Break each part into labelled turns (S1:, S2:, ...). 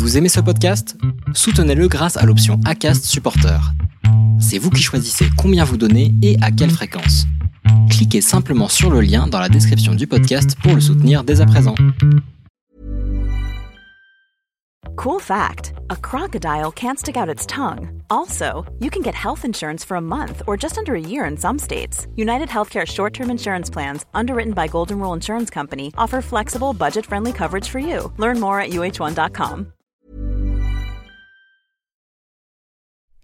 S1: Vous aimez ce podcast? Soutenez-le grâce à l'option ACAST Supporter. C'est vous qui choisissez combien vous donnez et à quelle fréquence. Cliquez simplement sur le lien dans la description du podcast pour le soutenir dès à présent.
S2: Cool fact a crocodile can't stick out its tongue. Also, you can get health insurance for a month or just under a year in some states. United Healthcare short term insurance plans, underwritten by Golden Rule Insurance Company, offer flexible, budget friendly coverage for you. Learn more at uh1.com.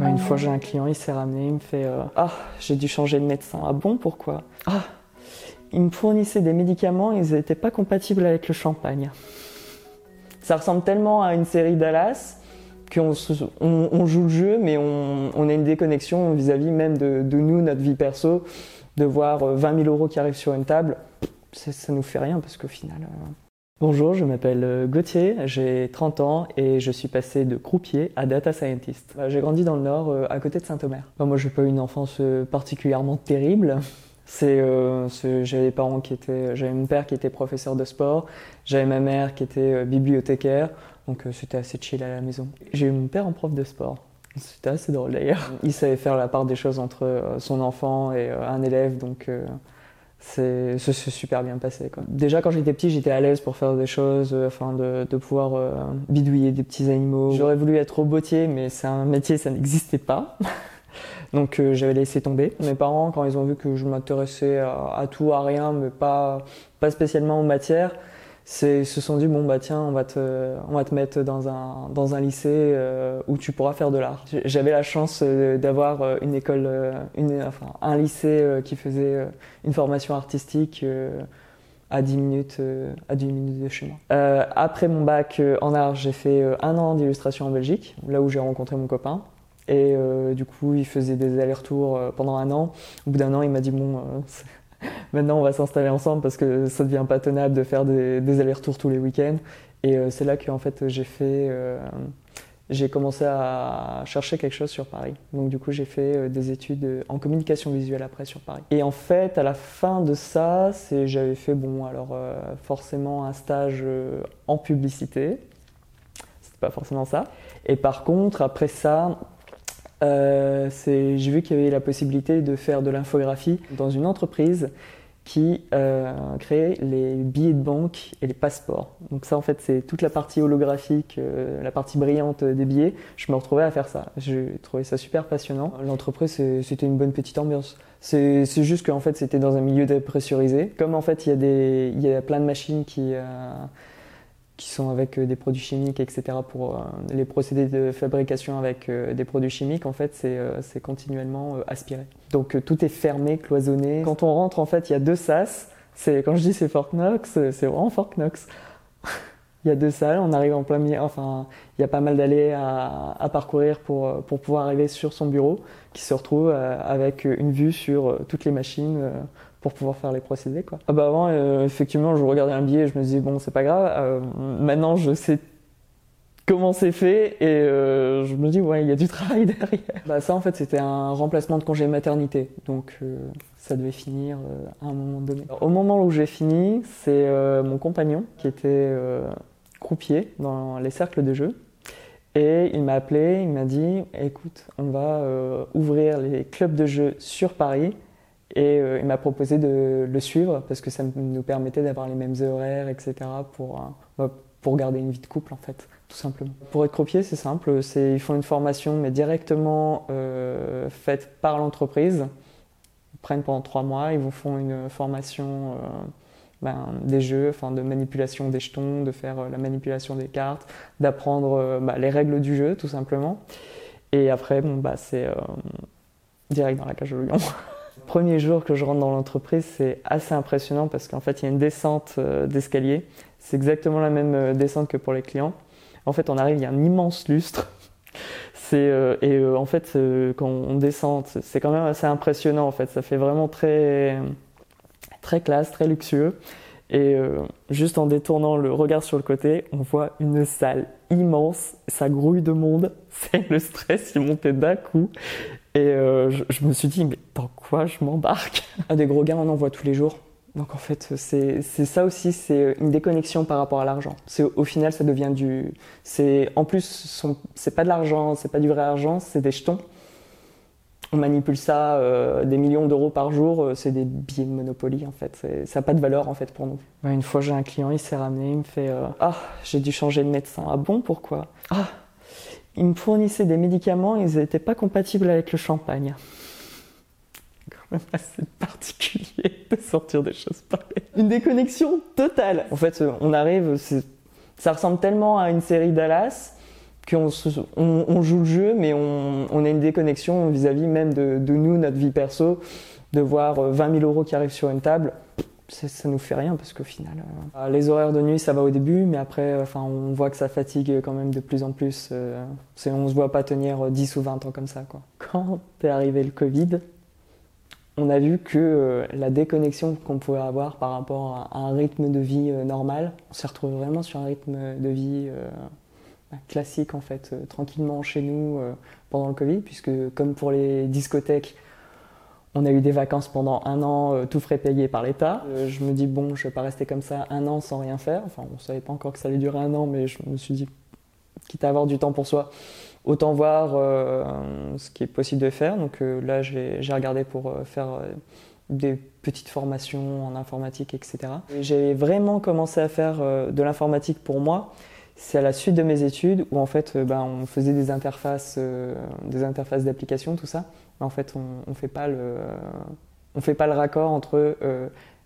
S3: Une fois, j'ai un client, il s'est ramené, il me fait euh, Ah, j'ai dû changer de médecin. Ah bon, pourquoi? Ah, il me fournissait des médicaments, ils n'étaient pas compatibles avec le champagne. Ça ressemble tellement à une série Dallas qu'on on, joue le jeu, mais on, a une déconnexion vis-à-vis même de, nous, notre vie perso, de voir 20 euh, 000 euros qui arrivent sur une table. Ça nous fait rien parce qu'au final. Euh, Bonjour, je m'appelle euh, Gauthier, j'ai 30 ans et je suis passé de croupier à data scientist. J'ai grandi dans le nord, à côté de Saint-Omer. Moi, j'ai pas eu une enfance particulièrement terrible. C'est, euh, j'avais des parents qui étaient, j'avais mon père qui était professeur de sport, j'avais ma mère qui était euh, bibliothécaire, donc euh, c'était assez chill à la maison. J'ai eu mon père en prof de sport. C'était assez drôle d'ailleurs. Il savait faire la part des choses entre son enfant et un élève, donc c'est ça super bien passé. Quoi. Déjà quand j'étais petit, j'étais à l'aise pour faire des choses, afin de, de pouvoir bidouiller des petits animaux. J'aurais voulu être robotier, mais c'est un métier, ça n'existait pas. Donc euh, j'avais laissé tomber. Mes parents, quand ils ont vu que je m'intéressais à, tout, à rien, mais pas, pas spécialement aux matières, se sont dit bon bah tiens on va te on va te mettre dans un dans un lycée euh, où tu pourras faire de l'art. J'avais la chance euh, d'avoir une école une enfin un lycée qui faisait une formation artistique à 10 minutes à 10 minutes de chez moi. après mon bac en art, j'ai fait un an d'illustration en Belgique, là où j'ai rencontré mon copain. Et euh, du coup, il faisait des allers-retours euh, pendant un an. Au bout d'un an, il m'a dit Bon, euh, maintenant on va s'installer ensemble parce que ça devient pas tenable de faire des, allers-retours tous les week-ends. Et c'est là que en fait, j'ai fait. j'ai commencé à chercher quelque chose sur Paris. Donc du coup, j'ai fait des études en communication visuelle après sur Paris. Et en fait, à la fin de ça, j'avais fait bon, alors forcément un stage en publicité. C'était pas forcément ça. Et par contre, après ça, euh, j'ai vu qu'il y avait la possibilité de faire de l'infographie dans une entreprise qui euh, créait les billets de banque et les passeports. Donc ça, en fait, c'est toute la partie holographique, euh, la partie brillante des billets. Je me retrouvais à faire ça. J'ai trouvé ça super passionnant. L'entreprise, c'était une bonne petite ambiance. C'est juste qu'en fait, c'était dans un milieu dépressurisé. Comme en fait, il y a, des, y a plein de machines qui qui sont avec euh, des produits chimiques, etc. Pour euh, les procédés de fabrication avec euh, des produits chimiques, en fait, c'est continuellement aspiré. Donc tout est fermé, cloisonné. Quand on rentre, en fait, il y a deux sas. Quand je dis c'est Fort Knox, c'est vraiment Fort Knox. il y a deux salles, on arrive en plein milieu, enfin, il y a pas mal d'allées à, à, parcourir pour, pour pouvoir arriver sur son bureau, qui se retrouve avec une vue sur toutes les machines pour pouvoir faire les procédés. Quoi. Ah bah avant, euh, effectivement, je regardais un billet et je me disais, bon, c'est pas grave. Euh, maintenant, je sais comment c'est fait et euh, je me dis, ouais, il y a du travail derrière. Bah, ça, en fait, c'était un remplacement de congé maternité. Donc, ça devait finir à un moment donné. au moment où j'ai fini, c'est mon compagnon qui était croupier dans les cercles de jeu. Et il m'a appelé, il m'a dit, écoute, on va ouvrir les clubs de jeu sur Paris et euh, il m'a proposé de le suivre parce que ça nous permettait d'avoir les mêmes horaires, etc. pour, euh, bah, pour garder une vie de couple en fait, tout simplement. Pour être croupier, c'est simple, ils font une formation mais directement euh, faite par l'entreprise. Ils prennent pendant trois mois, ils vous font une formation ben, des jeux, enfin de manipulation des jetons, de faire la manipulation des cartes, d'apprendre bah, les règles du jeu tout simplement. Et après, bon, bah, c'est direct dans la cage au lion. Premier jour que je rentre dans l'entreprise, c'est assez impressionnant parce qu'en fait, il y a une descente euh, d'escalier. C'est exactement la même euh, descente que pour les clients. En fait, on arrive, il y a un immense lustre C'est et en fait quand on descend, c'est quand même assez impressionnant en fait. Ça fait vraiment très très classe, très luxueux. Et juste en détournant le regard sur le côté, on voit une salle immense, ça grouille de monde, c'est le stress il montait d'un coup. Et je, je, me suis dit, mais dans quoi je m'embarque? Des gros gains, on en voit tous les jours. Donc en fait, c'est ça aussi, c'est une déconnexion par rapport à l'argent. Au final, ça devient du. En plus, c'est pas de l'argent, c'est pas du vrai argent, c'est des jetons. On manipule ça euh, des millions d'euros par jour, euh, c'est des billets de Monopoly en fait. Ça n'a pas de valeur en fait pour nous. Une fois, j'ai un client, il s'est ramené, il me fait euh, Ah, j'ai dû changer de médecin. Ah bon, pourquoi? Ah, il me fournissait des médicaments, ils n'étaient pas compatibles avec le champagne même assez particulier de sortir des choses pareilles. Une déconnexion totale. En fait, on arrive, ça ressemble tellement à une série Dallas qu'on on, joue le jeu, mais on, a une déconnexion vis-à-vis même de, nous, notre vie perso, de voir 20 euh, 000 euros qui arrivent sur une table. Ça nous fait rien parce qu'au final, euh, les horaires de nuit ça va au début, mais après, enfin, on voit que ça fatigue quand même de plus en plus. Euh, on se voit pas tenir 10 ou 20 ans comme ça. Quoi. Quand est arrivé le Covid, on a vu que euh, la déconnexion qu'on pouvait avoir par rapport à un rythme de vie euh, normal, on s'est retrouvé vraiment sur un rythme de vie euh, bah, classique en fait, tranquillement chez nous pendant le Covid, puisque comme pour les discothèques, on a eu des vacances pendant un an, tout frais payé par l'État. je me dis, bon, je vais pas rester comme ça un an sans rien faire. Enfin, on savait pas encore que ça allait durer un an, mais je me suis dit, quitte à avoir du temps pour soi, autant voir euh, ce qui est possible de faire. Donc euh, là, j'ai regardé pour euh, faire des petites formations en informatique, etc. J'ai vraiment commencé à faire de l'informatique pour moi. C'est à la suite de mes études où en fait, ben, on faisait des interfaces, des interfaces d'application, tout ça. Mais en fait, on, ne fait pas le, on fait pas le raccord entre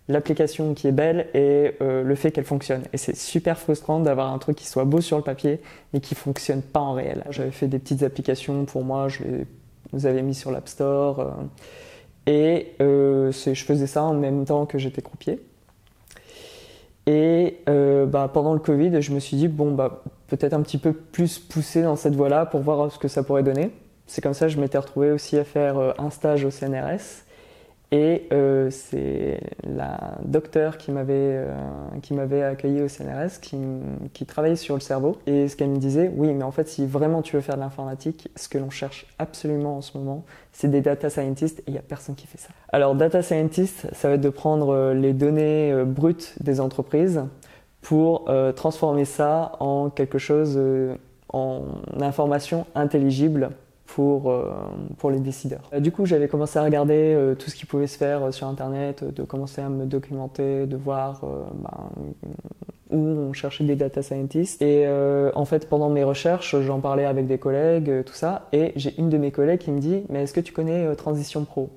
S3: l'application qui est belle et euh, le fait qu'elle fonctionne. Et c'est super frustrant d'avoir un truc qui soit beau sur le papier mais qui fonctionne pas en réel. J'avais fait des petites applications pour moi, je les avais mis sur l'App Store euh, et euh, je faisais ça en même temps que j'étais croupier. Et bah, pendant le Covid, je me suis dit bon bah peut-être un petit peu plus pousser dans cette voie-là pour voir ce que ça pourrait donner. C'est comme ça que je m'étais retrouvé aussi à faire un stage au CNRS et euh, c'est la docteure qui m'avait euh, qui m'avait accueilli au CNRS qui, qui, travaillait sur le cerveau. Et ce qu'elle me disait, oui, mais en fait, si vraiment tu veux faire de l'informatique, ce que l'on cherche absolument en ce moment, c'est des data scientists et il n'y a personne qui fait ça. Alors, data scientist, ça va être de prendre euh, les données brutes des entreprises pour transformer ça en quelque chose, en information intelligible pour, euh, pour les décideurs. Euh, du coup, j'avais commencé à regarder euh, tout ce qui pouvait se faire sur Internet, de commencer à me documenter, de voir ben, où on cherchait des data scientists. Et en fait, pendant mes recherches, j'en parlais avec des collègues, tout ça, et j'ai une de mes collègues qui me dit « Mais est-ce que tu connais Transition Pro ?»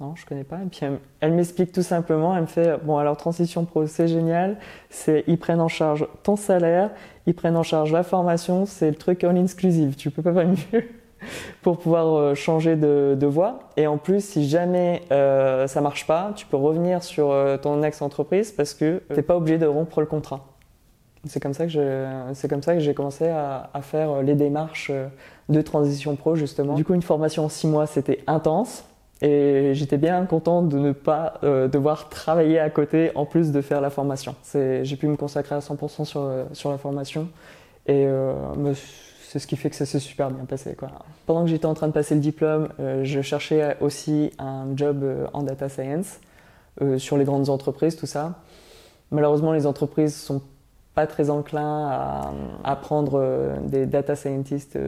S3: Non, je connais pas. Et puis elle, m'explique tout simplement, elle me fait bon alors transition pro c'est génial, c'est ils prennent en charge ton salaire, ils prennent en charge la formation, c'est le truc all inclusive, tu peux pas faire pour pouvoir euh, changer de, voie. Et en plus, si jamais euh, ça marche pas, tu peux revenir sur euh, ton ex-entreprise parce que t'es pas obligé de rompre le contrat. C'est comme ça que c'est comme ça que j'ai commencé à, faire les démarches de transition pro justement. Du coup, une formation en six mois, c'était intense et j'étais bien contente de ne pas euh, devoir travailler à côté en plus de faire la formation. J'ai pu me consacrer à 100% sur, euh, sur la formation et euh, c'est ce qui fait que ça s'est super bien passé. Quoi. Pendant que j'étais en train de passer le diplôme, je cherchais aussi un job en data science sur les grandes entreprises, tout ça. Malheureusement, les entreprises sont pas très enclins à, à prendre des data scientists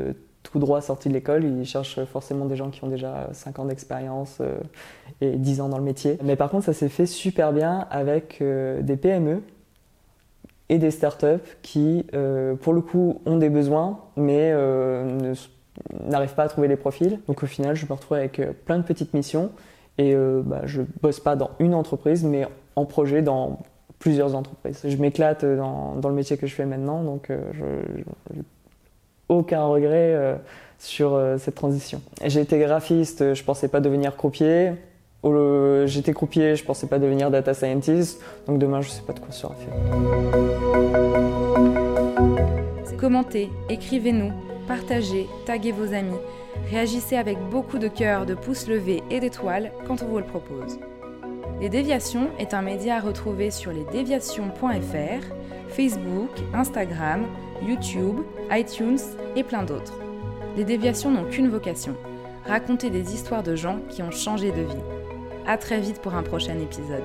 S3: tout droit sorti de l'école, ils cherchent forcément des gens qui ont déjà 5 ans d'expérience euh, et 10 ans dans le métier. Mais par contre, ça s'est fait super bien avec euh, des PME et des startups qui, euh, pour le coup, ont des besoins, mais n'arrivent pas à trouver les profils. Donc au final, je me retrouve avec plein de petites missions et bah, je bosse pas dans une entreprise, mais en projet dans plusieurs entreprises. Je m'éclate dans, le métier que je fais maintenant, donc je aucun regret euh, sur euh, cette transition. J'ai été graphiste, je pensais pas devenir croupier. J'étais croupier, je pensais pas devenir data scientist. Donc demain, je sais pas de quoi sera fait.
S4: Commentez, écrivez-nous. partagez, taguez vos amis, réagissez avec beaucoup de cœur, de pouces levés et d'étoiles quand on vous le propose. Les Déviations est un média à retrouver sur lesdéviations.fr, Facebook, Instagram, YouTube, iTunes et plein d'autres. Les Déviations n'ont qu'une vocation, raconter des histoires de gens qui ont changé de vie. À très vite pour un prochain épisode.